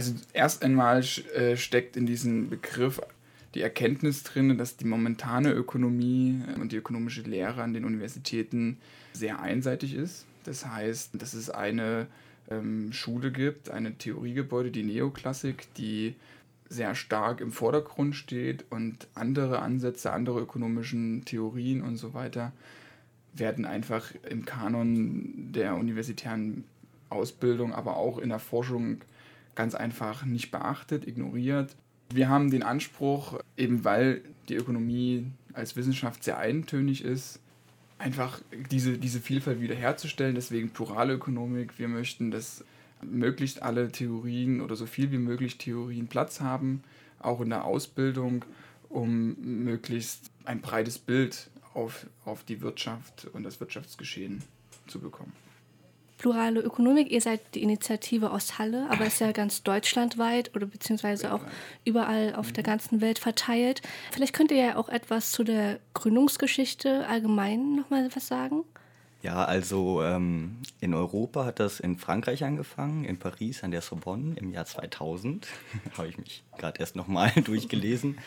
Also erst einmal äh, steckt in diesem Begriff die Erkenntnis drin, dass die momentane Ökonomie und die ökonomische Lehre an den Universitäten sehr einseitig ist. Das heißt, dass es eine ähm, Schule gibt, eine Theoriegebäude, die Neoklassik, die sehr stark im Vordergrund steht und andere Ansätze, andere ökonomischen Theorien und so weiter werden einfach im Kanon der universitären Ausbildung, aber auch in der Forschung ganz einfach nicht beachtet, ignoriert. Wir haben den Anspruch, eben weil die Ökonomie als Wissenschaft sehr eintönig ist, einfach diese, diese Vielfalt wiederherzustellen. Deswegen plurale Ökonomik. Wir möchten, dass möglichst alle Theorien oder so viel wie möglich Theorien Platz haben, auch in der Ausbildung, um möglichst ein breites Bild auf, auf die Wirtschaft und das Wirtschaftsgeschehen zu bekommen plurale Ökonomik. Ihr seid die Initiative aus Halle, aber ist ja ganz deutschlandweit oder beziehungsweise auch überall auf der ganzen Welt verteilt. Vielleicht könnt ihr ja auch etwas zu der Gründungsgeschichte allgemein nochmal was sagen. Ja, also ähm, in Europa hat das in Frankreich angefangen, in Paris an der Sorbonne im Jahr 2000. Habe ich mich gerade erst nochmal durchgelesen.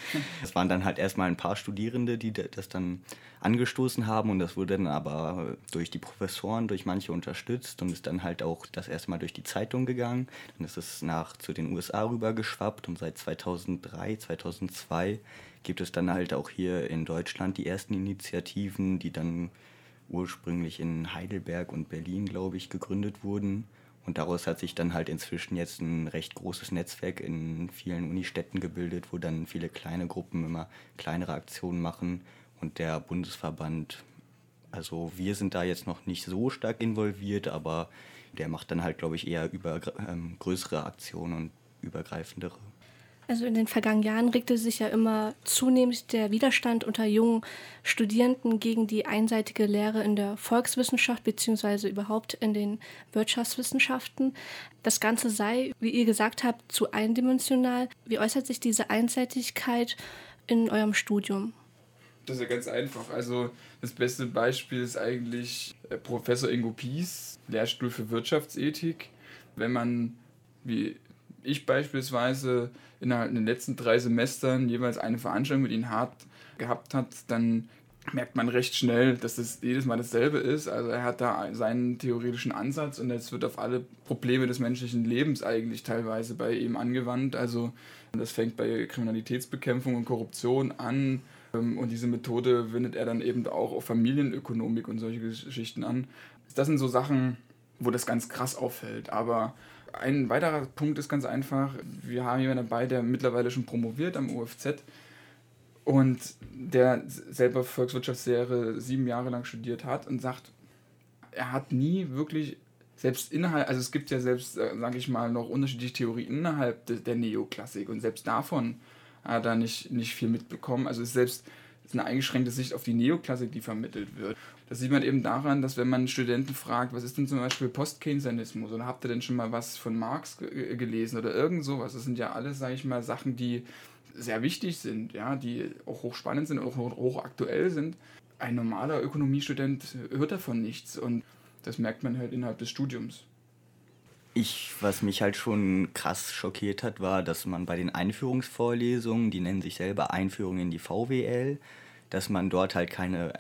Es waren dann halt erstmal ein paar Studierende, die das dann angestoßen haben und das wurde dann aber durch die Professoren, durch manche unterstützt und ist dann halt auch das erste Mal durch die Zeitung gegangen. Dann ist es nach zu den USA rüber geschwappt und seit 2003, 2002 gibt es dann halt auch hier in Deutschland die ersten Initiativen, die dann ursprünglich in Heidelberg und Berlin, glaube ich, gegründet wurden. Und daraus hat sich dann halt inzwischen jetzt ein recht großes Netzwerk in vielen Unistädten gebildet, wo dann viele kleine Gruppen immer kleinere Aktionen machen. Und der Bundesverband, also wir sind da jetzt noch nicht so stark involviert, aber der macht dann halt, glaube ich, eher über ähm, größere Aktionen und übergreifendere. Also in den vergangenen Jahren regte sich ja immer zunehmend der Widerstand unter jungen Studierenden gegen die einseitige Lehre in der Volkswissenschaft bzw. überhaupt in den Wirtschaftswissenschaften. Das Ganze sei, wie ihr gesagt habt, zu eindimensional. Wie äußert sich diese Einseitigkeit in eurem Studium? Das ist ja ganz einfach. Also das beste Beispiel ist eigentlich äh, Professor Ingo Pies, Lehrstuhl für Wirtschaftsethik. Wenn man, wie ich beispielsweise innerhalb der letzten drei Semestern jeweils eine Veranstaltung mit ihnen hart gehabt hat, dann merkt man recht schnell, dass das jedes Mal dasselbe ist. Also er hat da seinen theoretischen Ansatz und es wird auf alle Probleme des menschlichen Lebens eigentlich teilweise bei ihm angewandt. Also das fängt bei Kriminalitätsbekämpfung und Korruption an ähm, und diese Methode wendet er dann eben auch auf Familienökonomik und solche Geschichten an. Das sind so Sachen, wo das ganz krass auffällt. Aber ein weiterer Punkt ist ganz einfach, wir haben jemanden dabei, der mittlerweile schon promoviert am UFZ und der selber Volkswirtschaftslehre sieben Jahre lang studiert hat und sagt, er hat nie wirklich selbst innerhalb, also es gibt ja selbst, äh, sage ich mal, noch unterschiedliche Theorien innerhalb de, der Neoklassik und selbst davon hat er nicht, nicht viel mitbekommen. Also ist selbst eine eingeschränkte Sicht auf die Neoklassik, die vermittelt wird. Das sieht man eben daran, dass wenn man Studenten fragt, was ist denn zum Beispiel Post-Keynesianismus oder habt ihr denn schon mal was von Marx gelesen oder irgend sowas, das sind ja alles, sage ich mal, Sachen, die sehr wichtig sind, ja, die auch hochspannend sind und auch hochaktuell sind. Ein normaler Ökonomiestudent hört davon nichts und das merkt man halt innerhalb des Studiums. Ich, was mich halt schon krass schockiert hat, war, dass man bei den Einführungsvorlesungen, die nennen sich selber Einführung in die VWL, dass man dort halt keine,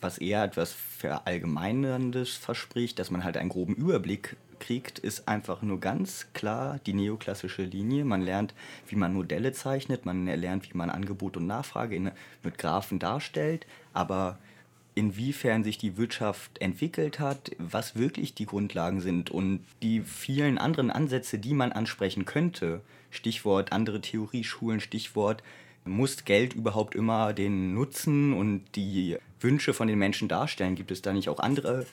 was eher etwas Verallgemeinerndes verspricht, dass man halt einen groben Überblick kriegt, ist einfach nur ganz klar die neoklassische Linie. Man lernt, wie man Modelle zeichnet, man lernt, wie man Angebot und Nachfrage in, mit Graphen darstellt, aber inwiefern sich die Wirtschaft entwickelt hat, was wirklich die Grundlagen sind und die vielen anderen Ansätze, die man ansprechen könnte, Stichwort andere Theorieschulen, Stichwort muss Geld überhaupt immer den Nutzen und die Wünsche von den Menschen darstellen? Gibt es da nicht auch andere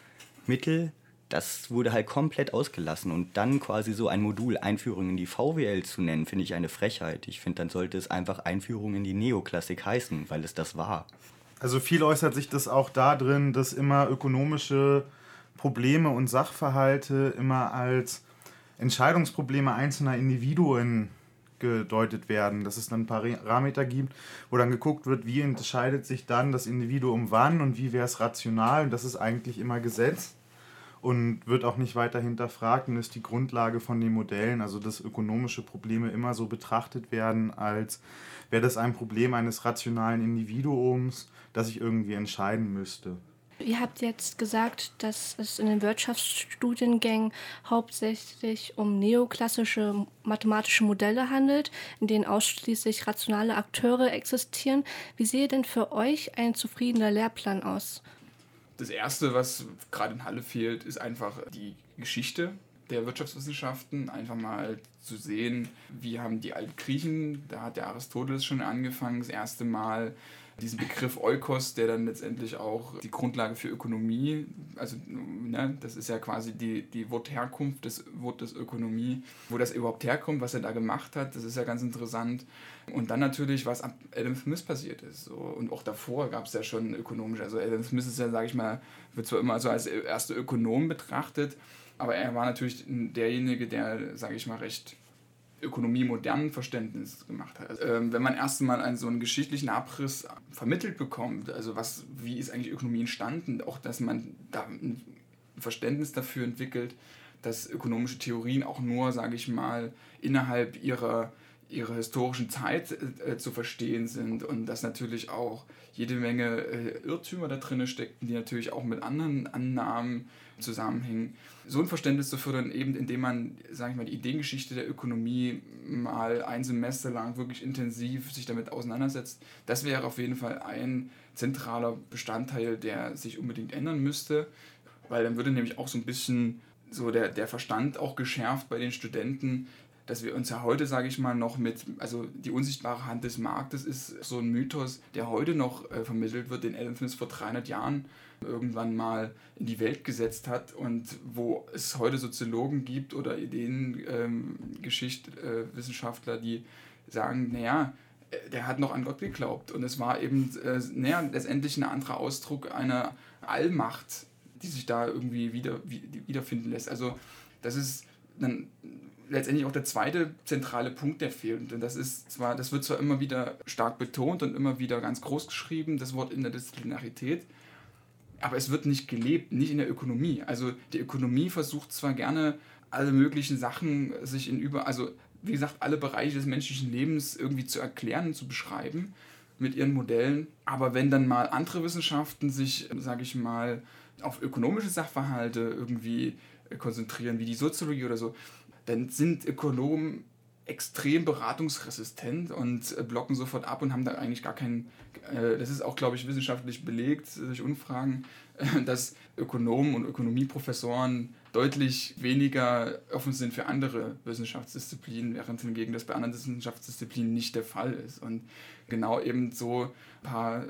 Mittel? Das wurde halt komplett ausgelassen und dann quasi so ein Modul Einführung in die VWL zu nennen, finde ich eine Frechheit. Ich finde, dann sollte es einfach Einführung in die Neoklassik heißen, weil es das war. Also viel äußert sich das auch darin, dass immer ökonomische Probleme und Sachverhalte immer als Entscheidungsprobleme einzelner Individuen gedeutet werden, dass es dann Parameter gibt, wo dann geguckt wird, wie entscheidet sich dann das Individuum wann und wie wäre es rational und das ist eigentlich immer Gesetz. Und wird auch nicht weiter hinterfragt und ist die Grundlage von den Modellen, also dass ökonomische Probleme immer so betrachtet werden, als wäre das ein Problem eines rationalen Individuums, das ich irgendwie entscheiden müsste. Ihr habt jetzt gesagt, dass es in den Wirtschaftsstudiengängen hauptsächlich um neoklassische mathematische Modelle handelt, in denen ausschließlich rationale Akteure existieren. Wie sehe denn für euch ein zufriedener Lehrplan aus? Das Erste, was gerade in Halle fehlt, ist einfach die Geschichte der Wirtschaftswissenschaften. Einfach mal zu sehen, wie haben die alten Griechen, da hat der Aristoteles schon angefangen, das erste Mal diesen Begriff Eukos, der dann letztendlich auch die Grundlage für Ökonomie, also ne, das ist ja quasi die, die Wortherkunft des Wortes Ökonomie, wo das überhaupt herkommt, was er da gemacht hat, das ist ja ganz interessant. Und dann natürlich, was ab Adam Smith passiert ist. So. Und auch davor gab es ja schon ökonomisch, also Adam Smith ist ja, sage ich mal, wird zwar immer so als erster Ökonom betrachtet, aber er war natürlich derjenige, der, sage ich mal, recht Ökonomie modernen Verständnis gemacht hat. Ähm, wenn man erst mal einen so einen geschichtlichen Abriss vermittelt bekommt, also was, wie ist eigentlich Ökonomie entstanden, auch dass man da ein Verständnis dafür entwickelt, dass ökonomische Theorien auch nur, sage ich mal, innerhalb ihrer, ihrer historischen Zeit äh, zu verstehen sind und dass natürlich auch jede Menge äh, Irrtümer da drin steckten, die natürlich auch mit anderen Annahmen zusammenhängen. So ein Verständnis zu fördern, eben indem man, sage ich mal, die Ideengeschichte der Ökonomie mal ein Semester lang wirklich intensiv sich damit auseinandersetzt, das wäre auf jeden Fall ein zentraler Bestandteil, der sich unbedingt ändern müsste, weil dann würde nämlich auch so ein bisschen so der, der Verstand auch geschärft bei den Studenten, dass wir uns ja heute, sage ich mal, noch mit, also die unsichtbare Hand des Marktes ist so ein Mythos, der heute noch äh, vermittelt wird, den Smith vor 300 Jahren irgendwann mal in die Welt gesetzt hat und wo es heute Soziologen gibt oder Ideengeschichtwissenschaftler, ähm, äh, die sagen, naja, äh, der hat noch an Gott geglaubt und es war eben äh, naja, letztendlich ein anderer Ausdruck einer Allmacht, die sich da irgendwie wieder, wiederfinden lässt. Also das ist dann letztendlich auch der zweite zentrale Punkt, der fehlt. Und das ist zwar, das wird zwar immer wieder stark betont und immer wieder ganz groß geschrieben, das Wort Interdisziplinarität, aber es wird nicht gelebt, nicht in der Ökonomie. Also die Ökonomie versucht zwar gerne alle möglichen Sachen sich in über, also wie gesagt, alle Bereiche des menschlichen Lebens irgendwie zu erklären zu beschreiben mit ihren Modellen, aber wenn dann mal andere Wissenschaften sich, sage ich mal, auf ökonomische Sachverhalte irgendwie konzentrieren, wie die Soziologie oder so, dann sind Ökonomen extrem beratungsresistent und äh, blocken sofort ab und haben da eigentlich gar keinen, äh, das ist auch, glaube ich, wissenschaftlich belegt durch Umfragen, äh, dass Ökonomen und Ökonomieprofessoren deutlich weniger offen sind für andere Wissenschaftsdisziplinen, während hingegen das bei anderen Wissenschaftsdisziplinen nicht der Fall ist. Und genau eben so ein paar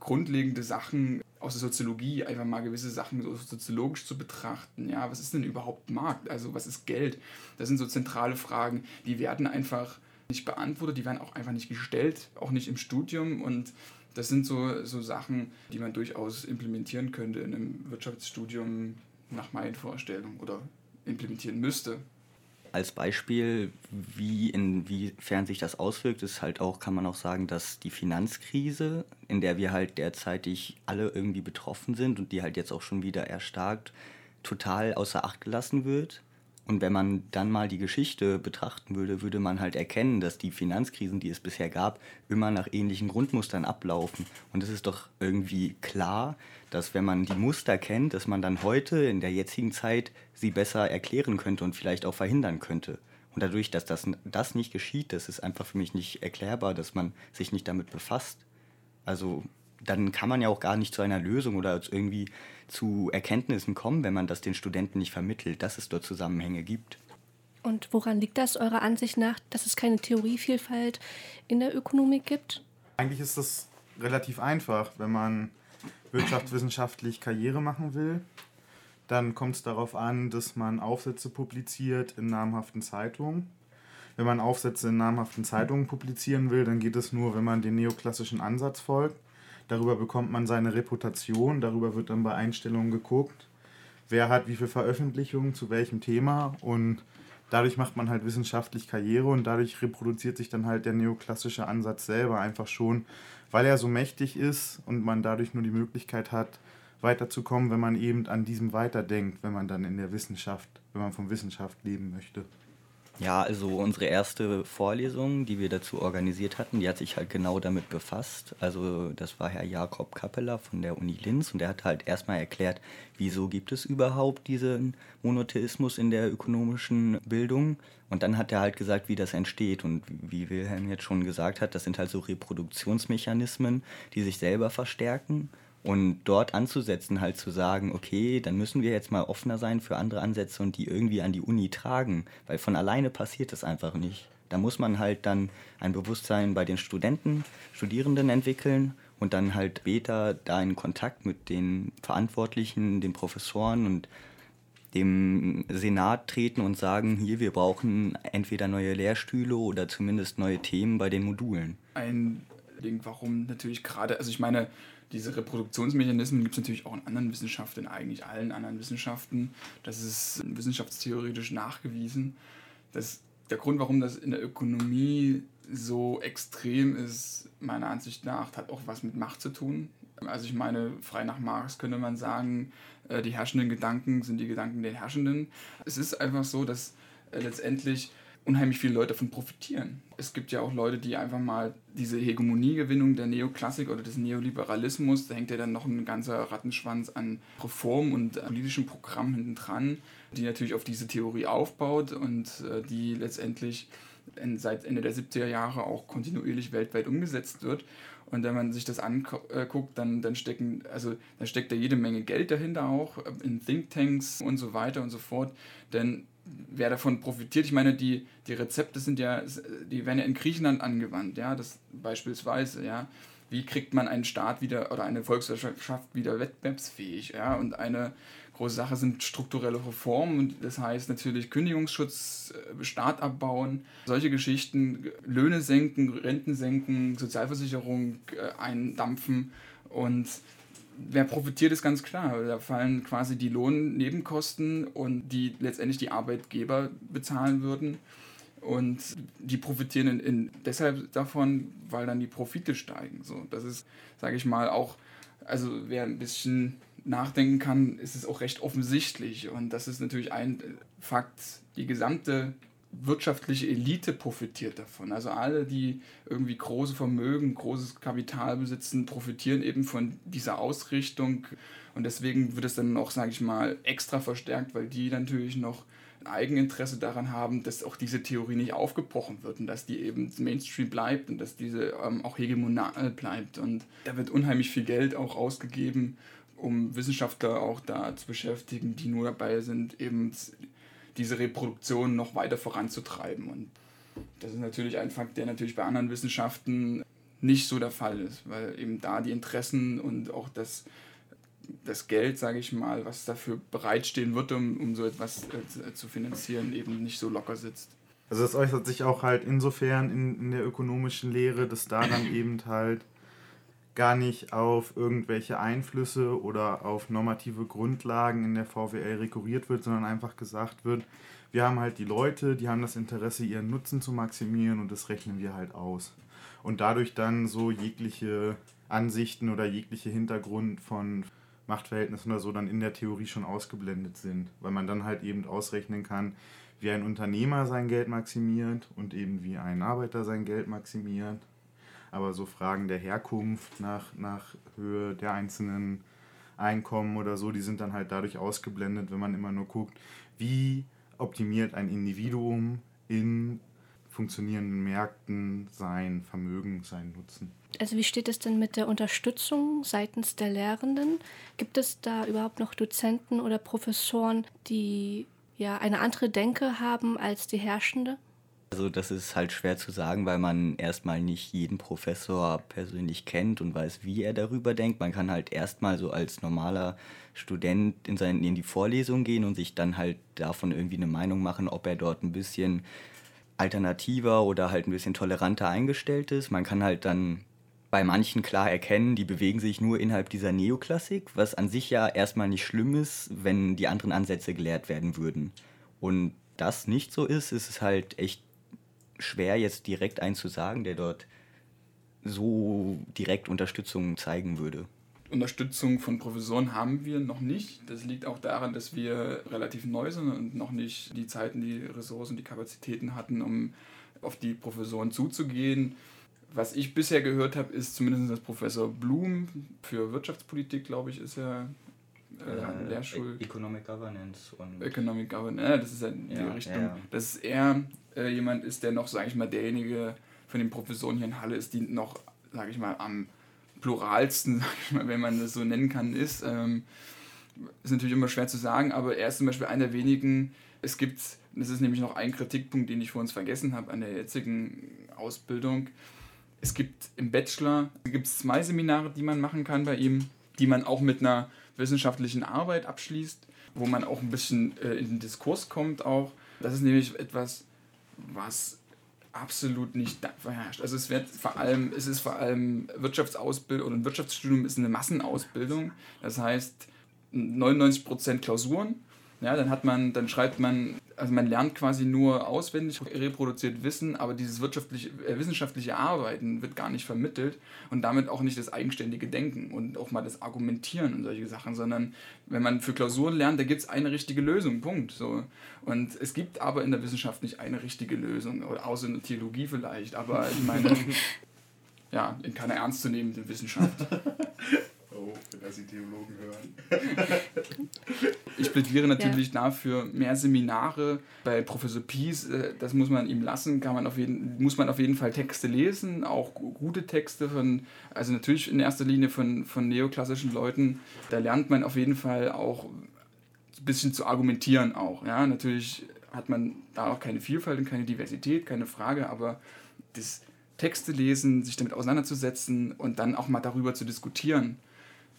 grundlegende Sachen aus der Soziologie einfach mal gewisse Sachen so soziologisch zu betrachten. Ja, was ist denn überhaupt Markt? Also was ist Geld? Das sind so zentrale Fragen, die werden einfach nicht beantwortet, die werden auch einfach nicht gestellt, auch nicht im Studium und das sind so, so Sachen, die man durchaus implementieren könnte in einem Wirtschaftsstudium nach meinen Vorstellungen oder implementieren müsste als Beispiel, wie inwiefern sich das auswirkt, ist halt auch, kann man auch sagen, dass die Finanzkrise, in der wir halt derzeitig alle irgendwie betroffen sind und die halt jetzt auch schon wieder erstarkt, total außer Acht gelassen wird. Und wenn man dann mal die Geschichte betrachten würde, würde man halt erkennen, dass die Finanzkrisen, die es bisher gab, immer nach ähnlichen Grundmustern ablaufen. Und es ist doch irgendwie klar, dass wenn man die Muster kennt, dass man dann heute in der jetzigen Zeit sie besser erklären könnte und vielleicht auch verhindern könnte. Und dadurch, dass das, das nicht geschieht, das ist einfach für mich nicht erklärbar, dass man sich nicht damit befasst. Also dann kann man ja auch gar nicht zu einer Lösung oder irgendwie zu Erkenntnissen kommen, wenn man das den Studenten nicht vermittelt, dass es dort Zusammenhänge gibt. Und woran liegt das eurer Ansicht nach, dass es keine Theorievielfalt in der Ökonomik gibt? Eigentlich ist das relativ einfach, wenn man wirtschaftswissenschaftlich Karriere machen will. Dann kommt es darauf an, dass man Aufsätze publiziert in namhaften Zeitungen. Wenn man Aufsätze in namhaften Zeitungen publizieren will, dann geht es nur, wenn man den neoklassischen Ansatz folgt. Darüber bekommt man seine Reputation, darüber wird dann bei Einstellungen geguckt, wer hat wie viele Veröffentlichungen zu welchem Thema und dadurch macht man halt wissenschaftlich Karriere und dadurch reproduziert sich dann halt der neoklassische Ansatz selber einfach schon, weil er so mächtig ist und man dadurch nur die Möglichkeit hat, weiterzukommen, wenn man eben an diesem weiterdenkt, wenn man dann in der Wissenschaft, wenn man von Wissenschaft leben möchte. Ja, also unsere erste Vorlesung, die wir dazu organisiert hatten, die hat sich halt genau damit befasst. Also das war Herr Jakob Kappeler von der Uni Linz und der hat halt erstmal erklärt, wieso gibt es überhaupt diesen Monotheismus in der ökonomischen Bildung. Und dann hat er halt gesagt, wie das entsteht. Und wie Wilhelm jetzt schon gesagt hat, das sind halt so Reproduktionsmechanismen, die sich selber verstärken. Und dort anzusetzen, halt zu sagen, okay, dann müssen wir jetzt mal offener sein für andere Ansätze und die irgendwie an die Uni tragen, weil von alleine passiert das einfach nicht. Da muss man halt dann ein Bewusstsein bei den Studenten, Studierenden entwickeln und dann halt später da in Kontakt mit den Verantwortlichen, den Professoren und dem Senat treten und sagen, hier, wir brauchen entweder neue Lehrstühle oder zumindest neue Themen bei den Modulen. Ein Ding, warum natürlich gerade, also ich meine, diese Reproduktionsmechanismen gibt es natürlich auch in anderen Wissenschaften, in eigentlich allen anderen Wissenschaften. Das ist wissenschaftstheoretisch nachgewiesen. Das, der Grund, warum das in der Ökonomie so extrem ist, meiner Ansicht nach, hat auch was mit Macht zu tun. Also ich meine, frei nach Marx könnte man sagen, äh, die herrschenden Gedanken sind die Gedanken der Herrschenden. Es ist einfach so, dass äh, letztendlich unheimlich viele Leute davon profitieren. Es gibt ja auch Leute, die einfach mal diese Hegemoniegewinnung der Neoklassik oder des Neoliberalismus, da hängt ja dann noch ein ganzer Rattenschwanz an Reformen und politischen Programmen hinten dran, die natürlich auf diese Theorie aufbaut und äh, die letztendlich seit Ende der 70er Jahre auch kontinuierlich weltweit umgesetzt wird. Und wenn man sich das anguckt, dann, dann, stecken, also, dann steckt da jede Menge Geld dahinter auch, äh, in Thinktanks und so weiter und so fort. Denn wer davon profitiert. Ich meine, die, die Rezepte sind ja, die werden ja in Griechenland angewandt, ja, das beispielsweise, ja. Wie kriegt man einen Staat wieder oder eine Volkswirtschaft wieder wettbewerbsfähig, ja? Und eine große Sache sind strukturelle Reformen und das heißt natürlich Kündigungsschutz, äh, Staat abbauen, solche Geschichten, Löhne senken, Renten senken, Sozialversicherung äh, eindampfen und wer profitiert, ist ganz klar. Da fallen quasi die Lohnnebenkosten und die letztendlich die Arbeitgeber bezahlen würden. Und die profitieren in, in deshalb davon, weil dann die Profite steigen. So, das ist, sage ich mal, auch, also wer ein bisschen nachdenken kann, ist es auch recht offensichtlich. Und das ist natürlich ein Fakt. Die gesamte wirtschaftliche Elite profitiert davon. Also alle, die irgendwie große Vermögen, großes Kapital besitzen, profitieren eben von dieser Ausrichtung. Und deswegen wird es dann auch, sage ich mal, extra verstärkt, weil die natürlich noch ein Eigeninteresse daran haben, dass auch diese Theorie nicht aufgebrochen wird und dass die eben Mainstream bleibt und dass diese ähm, auch hegemonal bleibt. Und da wird unheimlich viel Geld auch ausgegeben, um Wissenschaftler auch da zu beschäftigen, die nur dabei sind, eben diese Reproduktion noch weiter voranzutreiben. Und das ist natürlich ein Fakt, der natürlich bei anderen Wissenschaften nicht so der Fall ist, weil eben da die Interessen und auch das, das Geld, sage ich mal, was dafür bereitstehen wird, um, um so etwas äh, zu finanzieren, eben nicht so locker sitzt. Also das äußert sich auch halt insofern in, in der ökonomischen Lehre, dass da dann eben halt gar nicht auf irgendwelche Einflüsse oder auf normative Grundlagen in der VWL rekurriert wird, sondern einfach gesagt wird, wir haben halt die Leute, die haben das Interesse, ihren Nutzen zu maximieren und das rechnen wir halt aus. Und dadurch dann so jegliche Ansichten oder jegliche Hintergrund von Machtverhältnissen oder so dann in der Theorie schon ausgeblendet sind, weil man dann halt eben ausrechnen kann, wie ein Unternehmer sein Geld maximiert und eben wie ein Arbeiter sein Geld maximiert aber so Fragen der Herkunft nach, nach Höhe der einzelnen Einkommen oder so, die sind dann halt dadurch ausgeblendet, wenn man immer nur guckt, wie optimiert ein Individuum in funktionierenden Märkten sein Vermögen, seinen Nutzen. Also wie steht es denn mit der Unterstützung seitens der Lehrenden? Gibt es da überhaupt noch Dozenten oder Professoren, die ja eine andere Denke haben als die herrschende? Also das ist halt schwer zu sagen, weil man erstmal nicht jeden Professor persönlich kennt und weiß, wie er darüber denkt. Man kann halt erstmal so als normaler Student in, sein, in die Vorlesung gehen und sich dann halt davon irgendwie eine Meinung machen, ob er dort ein bisschen alternativer oder halt ein bisschen toleranter eingestellt ist. Man kann halt dann bei manchen klar erkennen, die bewegen sich nur innerhalb dieser Neoklassik, was an sich ja erstmal nicht schlimm ist, wenn die anderen Ansätze gelehrt werden würden. Und das nicht so ist, ist es halt echt schwer, jetzt direkt einen zu sagen, der dort so direkt Unterstützung zeigen würde. Unterstützung von Professoren haben wir noch nicht. Das liegt auch daran, dass wir relativ neu sind und noch nicht die Zeiten, die Ressourcen, die Kapazitäten hatten, um auf die Professoren zuzugehen. Was ich bisher gehört habe, ist zumindest, dass Professor Blum für Wirtschaftspolitik, glaube ich, ist er äh, Lehrstuhl. Economic Governance und. Economic Governance, ja, das ist ja die ja, Richtung. Ja. Dass er äh, jemand ist, der noch, sage ich mal, derjenige von den Professoren hier in Halle ist, die noch, sage ich mal, am pluralsten, ich mal, wenn man das so nennen kann, ist. Ähm, ist natürlich immer schwer zu sagen, aber er ist zum Beispiel einer der wenigen. Es gibt, das ist nämlich noch ein Kritikpunkt, den ich vor uns vergessen habe an der jetzigen Ausbildung. Es gibt im Bachelor gibt es zwei Seminare, die man machen kann bei ihm, die man auch mit einer wissenschaftlichen Arbeit abschließt, wo man auch ein bisschen äh, in den Diskurs kommt auch. Das ist nämlich etwas, was absolut nicht verherrscht. Also es wird vor allem, es ist vor allem Wirtschaftsausbildung oder ein Wirtschaftsstudium ist eine Massenausbildung. Das heißt 99% Klausuren. Ja, dann hat man, dann schreibt man also man lernt quasi nur auswendig, reproduziert Wissen, aber dieses wirtschaftliche, äh, wissenschaftliche Arbeiten wird gar nicht vermittelt und damit auch nicht das eigenständige Denken und auch mal das Argumentieren und solche Sachen, sondern wenn man für Klausuren lernt, da gibt es eine richtige Lösung, Punkt. So. Und es gibt aber in der Wissenschaft nicht eine richtige Lösung, oder außer in der Theologie vielleicht, aber ich meine, ja, in keiner ernstzunehmenden Wissenschaft. Oh, wenn das die Theologen hören. ich plädiere natürlich ja. dafür mehr Seminare bei Professor Pies. Äh, das muss man ihm lassen. Kann man auf jeden, muss man auf jeden Fall Texte lesen, auch gute Texte von, also natürlich in erster Linie von, von neoklassischen Leuten. Da lernt man auf jeden Fall auch ein bisschen zu argumentieren auch. Ja, natürlich hat man da auch keine Vielfalt und keine Diversität, keine Frage, aber das Texte lesen, sich damit auseinanderzusetzen und dann auch mal darüber zu diskutieren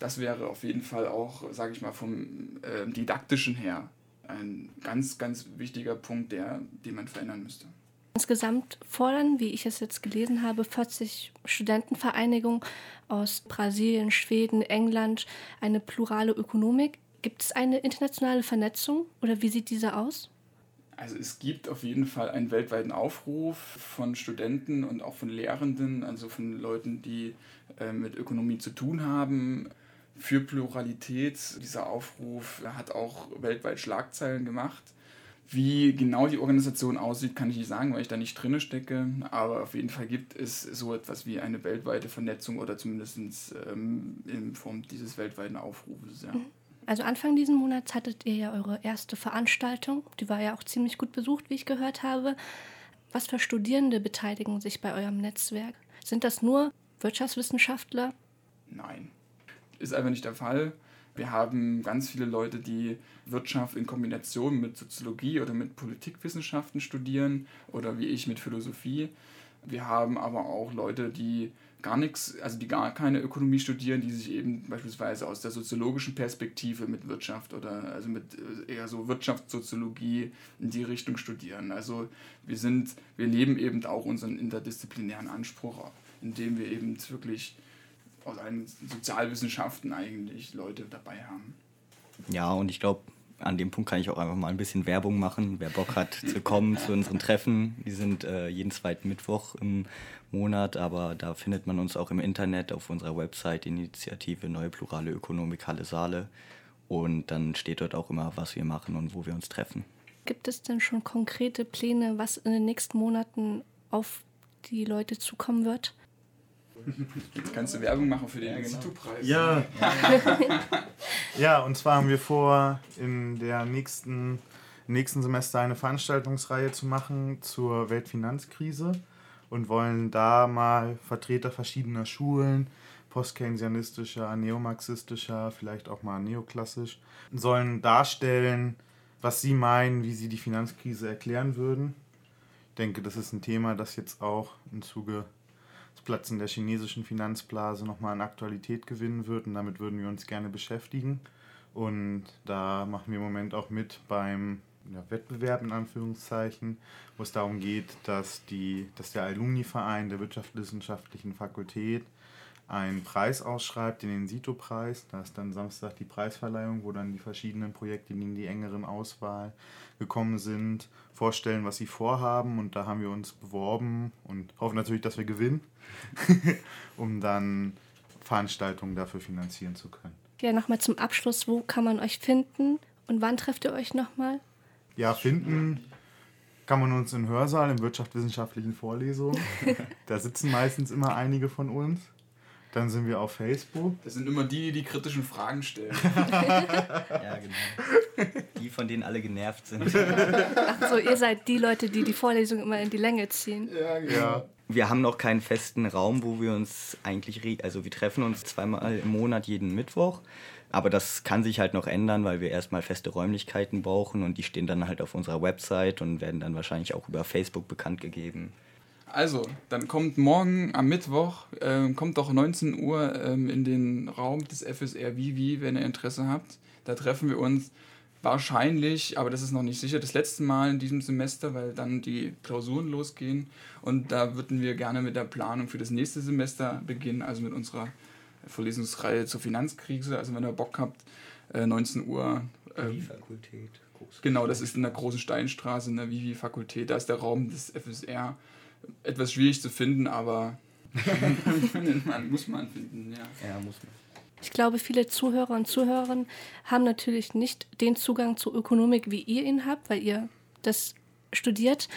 das wäre auf jeden Fall auch, sage ich mal, vom äh, didaktischen her ein ganz, ganz wichtiger Punkt, der, den man verändern müsste. Insgesamt fordern, wie ich es jetzt gelesen habe, 40 Studentenvereinigungen aus Brasilien, Schweden, England eine plurale Ökonomik. Gibt es eine internationale Vernetzung oder wie sieht diese aus? Also es gibt auf jeden Fall einen weltweiten Aufruf von Studenten und auch von Lehrenden, also von Leuten, die äh, mit Ökonomie zu tun haben, für Pluralität. Dieser Aufruf hat auch weltweit Schlagzeilen gemacht. Wie genau die Organisation aussieht, kann ich nicht sagen, weil ich da nicht drin stecke. Aber auf jeden Fall gibt es so etwas wie eine weltweite Vernetzung oder zumindest ähm, in Form dieses weltweiten Aufrufes. Ja. Also Anfang diesen Monats hattet ihr ja eure erste Veranstaltung. Die war ja auch ziemlich gut besucht, wie ich gehört habe. Was für Studierende beteiligen sich bei eurem Netzwerk? Sind das nur Wirtschaftswissenschaftler? Nein ist einfach nicht der Fall. Wir haben ganz viele Leute, die Wirtschaft in Kombination mit Soziologie oder mit Politikwissenschaften studieren oder wie ich mit Philosophie. Wir haben aber auch Leute, die gar nichts, also die gar keine Ökonomie studieren, die sich eben beispielsweise aus der soziologischen Perspektive mit Wirtschaft oder also mit äh, eher so Wirtschaftssoziologie in die Richtung studieren. Also wir sind, wir leben eben auch unseren interdisziplinären Anspruch, indem wir eben wirklich aus allen Sozialwissenschaften eigentlich Leute dabei haben. Ja, und ich glaube, an dem Punkt kann ich auch einfach mal ein bisschen Werbung machen. Wer Bock hat zu kommen zu unseren Treffen, die sind äh, jeden zweiten Mittwoch im Monat, aber da findet man uns auch im Internet auf unserer Website Initiative Neue Plurale Ökonomik Halle Saale. Und dann steht dort auch immer, was wir machen und wo wir uns treffen. Gibt es denn schon konkrete Pläne, was in den nächsten Monaten auf die Leute zukommen wird? Jetzt kannst du Werbung machen für den ja, Institutpreis. Ja. ja, und zwar haben wir vor, in der nächsten, nächsten Semester eine Veranstaltungsreihe zu machen zur Weltfinanzkrise und wollen da mal Vertreter verschiedener Schulen, postkeynesianistischer, neomarxistischer, vielleicht auch mal neoklassisch, sollen darstellen, was sie meinen, wie sie die Finanzkrise erklären würden. Ich denke, das ist ein Thema, das jetzt auch im Zuge das Platzen der chinesischen Finanzblase nochmal an Aktualität gewinnen wird und damit würden wir uns gerne beschäftigen. Und da machen wir im Moment auch mit beim ja, Wettbewerb in Anführungszeichen, wo es darum geht, dass, die, dass der Alumni-Verein der Wirtschaftswissenschaftlichen Fakultät einen Preis ausschreibt, den Insito-Preis. Da ist dann Samstag die Preisverleihung, wo dann die verschiedenen Projekte, die in die engeren Auswahl gekommen sind, vorstellen, was sie vorhaben. Und da haben wir uns beworben und hoffen natürlich, dass wir gewinnen, um dann Veranstaltungen dafür finanzieren zu können. Ja, nochmal zum Abschluss, wo kann man euch finden und wann trefft ihr euch nochmal? Ja, finden kann man uns im Hörsaal, in wirtschaftswissenschaftlichen Vorlesungen. da sitzen meistens immer einige von uns. Dann sind wir auf Facebook. Das sind immer die, die die kritischen Fragen stellen. ja, genau. Die, von denen alle genervt sind. Ach so, ihr seid die Leute, die die Vorlesung immer in die Länge ziehen. Ja, genau. Ja. Wir haben noch keinen festen Raum, wo wir uns eigentlich, also wir treffen uns zweimal im Monat jeden Mittwoch. Aber das kann sich halt noch ändern, weil wir erstmal feste Räumlichkeiten brauchen und die stehen dann halt auf unserer Website und werden dann wahrscheinlich auch über Facebook bekannt gegeben. Also, dann kommt morgen am Mittwoch, äh, kommt doch 19 Uhr ähm, in den Raum des FSR Vivi, wenn ihr Interesse habt. Da treffen wir uns wahrscheinlich, aber das ist noch nicht sicher, das letzte Mal in diesem Semester, weil dann die Klausuren losgehen. Und da würden wir gerne mit der Planung für das nächste Semester beginnen, also mit unserer Vorlesungsreihe zur Finanzkrise. Also wenn ihr Bock habt, äh, 19 Uhr. Äh, die Fakultät. Genau, das ist in der großen Steinstraße, in der Vivi-Fakultät. Da ist der Raum des FSR etwas schwierig zu finden, aber man, muss man finden, ja. Ja, muss man. Ich glaube, viele Zuhörer und Zuhörerinnen haben natürlich nicht den Zugang zur Ökonomik, wie ihr ihn habt, weil ihr das studiert.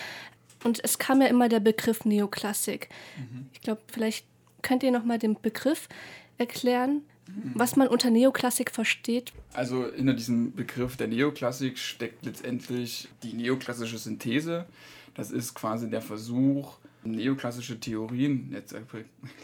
Und es kam ja immer der Begriff Neoklassik. Mhm. Ich glaube, vielleicht könnt ihr noch mal den Begriff erklären, mhm. was man unter Neoklassik versteht. Also hinter diesem Begriff der Neoklassik steckt letztendlich die neoklassische Synthese. Das ist quasi der Versuch, neoklassische Theorien, jetzt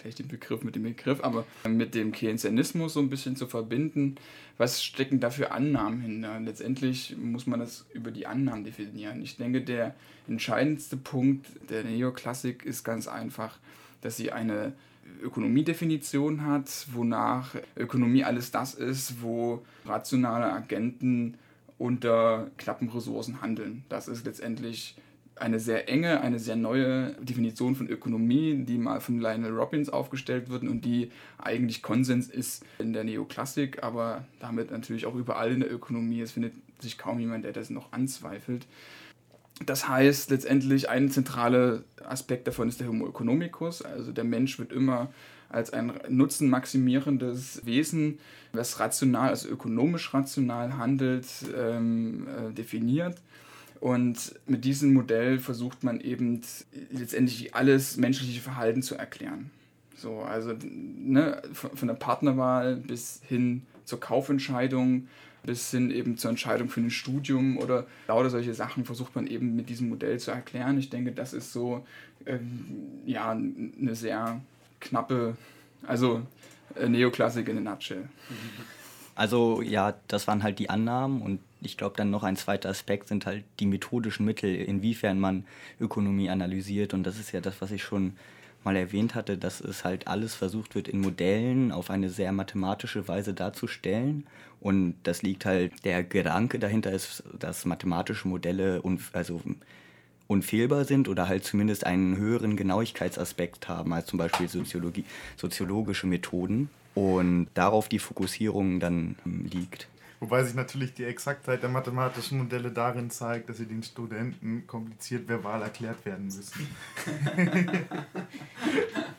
gleich den Begriff mit dem Begriff, aber mit dem Keynesianismus so ein bisschen zu verbinden. Was stecken da für Annahmen hinter? Letztendlich muss man das über die Annahmen definieren. Ich denke, der entscheidendste Punkt der Neoklassik ist ganz einfach, dass sie eine Ökonomiedefinition hat, wonach Ökonomie alles das ist, wo rationale Agenten unter knappen Ressourcen handeln. Das ist letztendlich eine sehr enge, eine sehr neue Definition von Ökonomie, die mal von Lionel Robbins aufgestellt wird und die eigentlich Konsens ist in der Neoklassik, aber damit natürlich auch überall in der Ökonomie. Es findet sich kaum jemand, der das noch anzweifelt. Das heißt letztendlich, ein zentraler Aspekt davon ist der Homo economicus, also der Mensch wird immer als ein nutzenmaximierendes Wesen, was rational, also ökonomisch rational handelt, ähm, äh, definiert. Und mit diesem Modell versucht man eben letztendlich alles menschliche Verhalten zu erklären. So, also ne, von der Partnerwahl bis hin zur Kaufentscheidung, bis hin eben zur Entscheidung für ein Studium oder lauter solche Sachen versucht man eben mit diesem Modell zu erklären. Ich denke, das ist so ähm, ja, eine sehr knappe, also äh, Neoklassik in a nutshell. Also ja, das waren halt die Annahmen und ich glaube, dann noch ein zweiter Aspekt sind halt die methodischen Mittel, inwiefern man Ökonomie analysiert. Und das ist ja das, was ich schon mal erwähnt hatte, dass es halt alles versucht wird, in Modellen auf eine sehr mathematische Weise darzustellen. Und das liegt halt, der Gedanke dahinter ist, dass mathematische Modelle un, also unfehlbar sind oder halt zumindest einen höheren Genauigkeitsaspekt haben als zum Beispiel Soziologie, soziologische Methoden. Und darauf die Fokussierung dann liegt. Wobei sich natürlich die Exaktheit der mathematischen Modelle darin zeigt, dass sie den Studenten kompliziert verbal erklärt werden müssen.